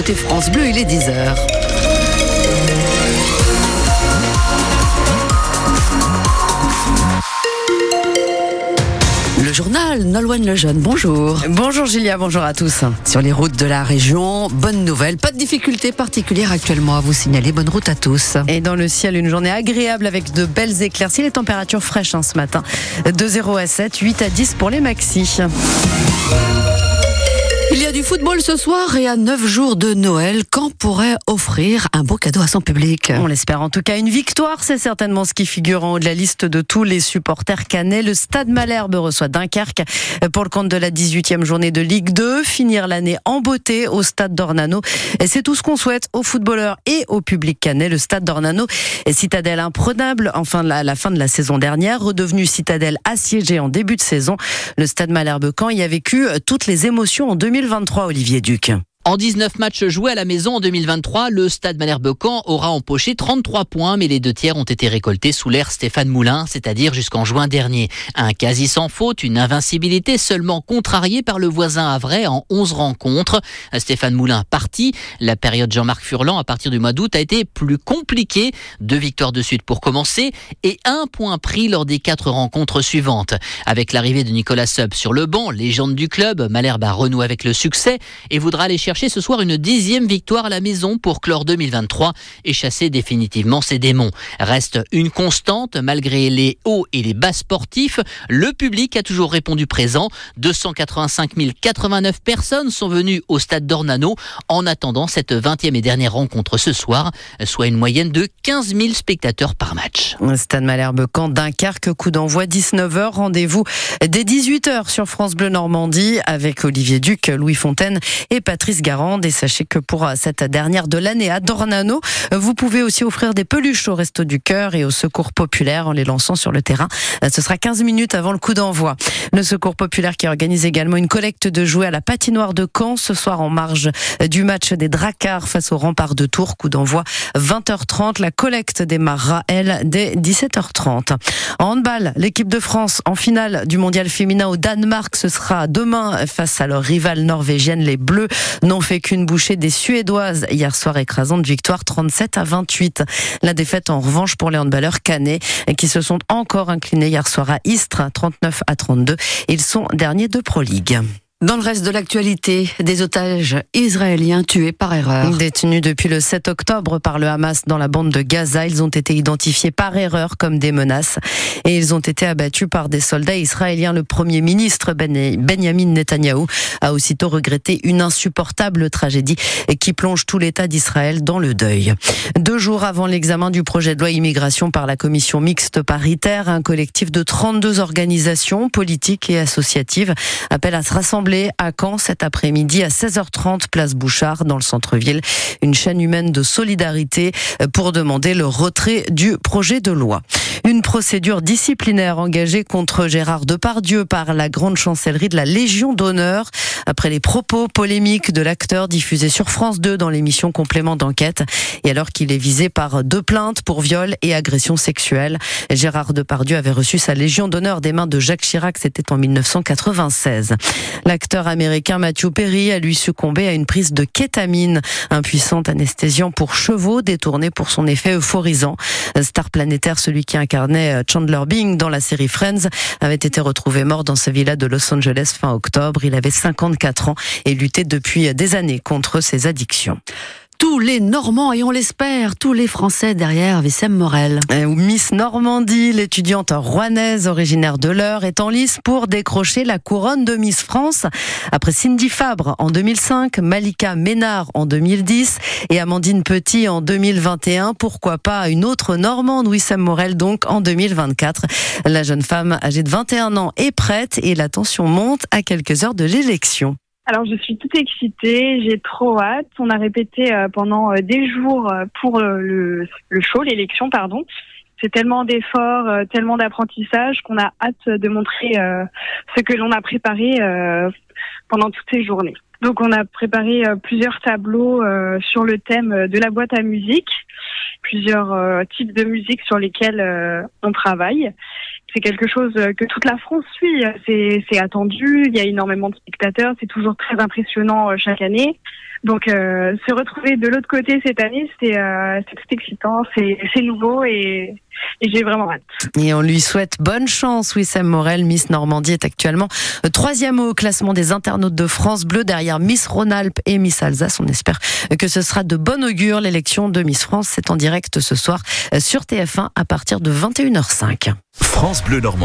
côté France Bleu, il est 10h. Le journal Nolwenn Lejeune, bonjour. Bonjour Julia, bonjour à tous. Sur les routes de la région, bonne nouvelle, pas de difficultés particulières actuellement à vous signaler. Bonne route à tous. Et dans le ciel, une journée agréable avec de belles éclaircies, les températures fraîches hein, ce matin. De 0 à 7, 8 à 10 pour les maxis. Il y a du football ce soir et à 9 jours de Noël, quand pourrait offrir un beau cadeau à son public? On l'espère en tout cas. Une victoire, c'est certainement ce qui figure en haut de la liste de tous les supporters canets. Le Stade Malherbe reçoit Dunkerque pour le compte de la 18e journée de Ligue 2. Finir l'année en beauté au Stade d'Ornano. C'est tout ce qu'on souhaite aux footballeurs et au public canet. Le Stade d'Ornano est citadelle imprenable enfin à la fin de la saison dernière, redevenu citadelle assiégée en début de saison. Le Stade Malherbe-Camp y a vécu toutes les émotions en 2000 2023, Olivier Duc. En 19 matchs joués à la maison en 2023, le Stade Malherbe-Camp aura empoché 33 points, mais les deux tiers ont été récoltés sous l'ère Stéphane Moulin, c'est-à-dire jusqu'en juin dernier. Un quasi sans faute, une invincibilité seulement contrariée par le voisin Havrais en 11 rencontres. Stéphane Moulin parti, la période Jean-Marc Furlan à partir du mois d'août a été plus compliquée. Deux victoires de suite pour commencer et un point pris lors des quatre rencontres suivantes. Avec l'arrivée de Nicolas Sub sur le banc, légende du club, Malherbe a renoué avec le succès et voudra aller chercher chercher ce soir une dixième victoire à la maison pour clore 2023 et chasser définitivement ses démons. Reste une constante malgré les hauts et les bas sportifs. Le public a toujours répondu présent. 285 089 personnes sont venues au stade d'Ornano en attendant cette 20e et dernière rencontre ce soir, soit une moyenne de 15 000 spectateurs par match. Stade Malherbe Camp Dunkerque, coup d'envoi 19h. Rendez-vous dès 18h sur France Bleu Normandie avec Olivier Duc, Louis Fontaine et Patrice Garande. Et sachez que pour euh, cette dernière de l'année à Dornano, vous pouvez aussi offrir des peluches au Resto du Cœur et au Secours Populaire en les lançant sur le terrain. Euh, ce sera 15 minutes avant le coup d'envoi. Le Secours Populaire qui organise également une collecte de jouets à la patinoire de Caen ce soir en marge euh, du match des Dracars face au rempart de Tours. Coup d'envoi 20h30. La collecte démarrera, elle, dès 17h30. En handball, l'équipe de France en finale du mondial féminin au Danemark, ce sera demain face à leur rivale norvégienne, les Bleus n'ont fait qu'une bouchée des Suédoises hier soir, écrasante victoire 37 à 28. La défaite en revanche pour les handballeurs canets qui se sont encore inclinés hier soir à Istres 39 à 32. Ils sont derniers de Pro League. Dans le reste de l'actualité, des otages israéliens tués par erreur. Détenus depuis le 7 octobre par le Hamas dans la bande de Gaza, ils ont été identifiés par erreur comme des menaces et ils ont été abattus par des soldats israéliens. Le premier ministre Benjamin Netanyahou a aussitôt regretté une insupportable tragédie qui plonge tout l'État d'Israël dans le deuil. Deux jours avant l'examen du projet de loi immigration par la commission mixte paritaire, un collectif de 32 organisations politiques et associatives appelle à se rassembler à Caen cet après-midi à 16h30 place Bouchard dans le centre-ville. Une chaîne humaine de solidarité pour demander le retrait du projet de loi. Une procédure disciplinaire engagée contre Gérard Depardieu par la grande chancellerie de la Légion d'honneur après les propos polémiques de l'acteur diffusés sur France 2 dans l'émission Complément d'enquête et alors qu'il est visé par deux plaintes pour viol et agression sexuelle. Gérard Depardieu avait reçu sa Légion d'honneur des mains de Jacques Chirac, c'était en 1996. L'acteur américain Matthew Perry a lui succombé à une prise de kétamine, un puissant anesthésiant pour chevaux détourné pour son effet euphorisant. Star planétaire, celui qui incarnait Chandler Bing dans la série Friends, avait été retrouvé mort dans sa villa de Los Angeles fin octobre. Il avait 54 ans et luttait depuis des années contre ses addictions tous les Normands, et on l'espère, tous les Français derrière Vissem Morel. Miss Normandie, l'étudiante rouennaise originaire de l'Eure, est en lice pour décrocher la couronne de Miss France. Après Cindy Fabre en 2005, Malika Ménard en 2010 et Amandine Petit en 2021. Pourquoi pas une autre Normande, Wissem Morel, donc en 2024. La jeune femme âgée de 21 ans est prête et la tension monte à quelques heures de l'élection. Alors je suis toute excitée, j'ai trop hâte. On a répété euh, pendant euh, des jours euh, pour le, le show, l'élection, pardon. C'est tellement d'efforts, tellement d'apprentissage qu'on a hâte de montrer ce que l'on a préparé pendant toutes ces journées. Donc on a préparé plusieurs tableaux sur le thème de la boîte à musique, plusieurs types de musique sur lesquels on travaille. C'est quelque chose que toute la France suit. C'est attendu, il y a énormément de spectateurs, c'est toujours très impressionnant chaque année. Donc euh, se retrouver de l'autre côté cette année, c'est euh, excitant, c'est nouveau et, et j'ai vraiment hâte. Et on lui souhaite bonne chance. Wissem Morel, Miss Normandie, est actuellement troisième au classement des internautes de France Bleu derrière Miss Rhône-Alpes et Miss Alsace. On espère que ce sera de bon augure. L'élection de Miss France, c'est en direct ce soir sur TF1 à partir de 21h05. France Bleu Normandie.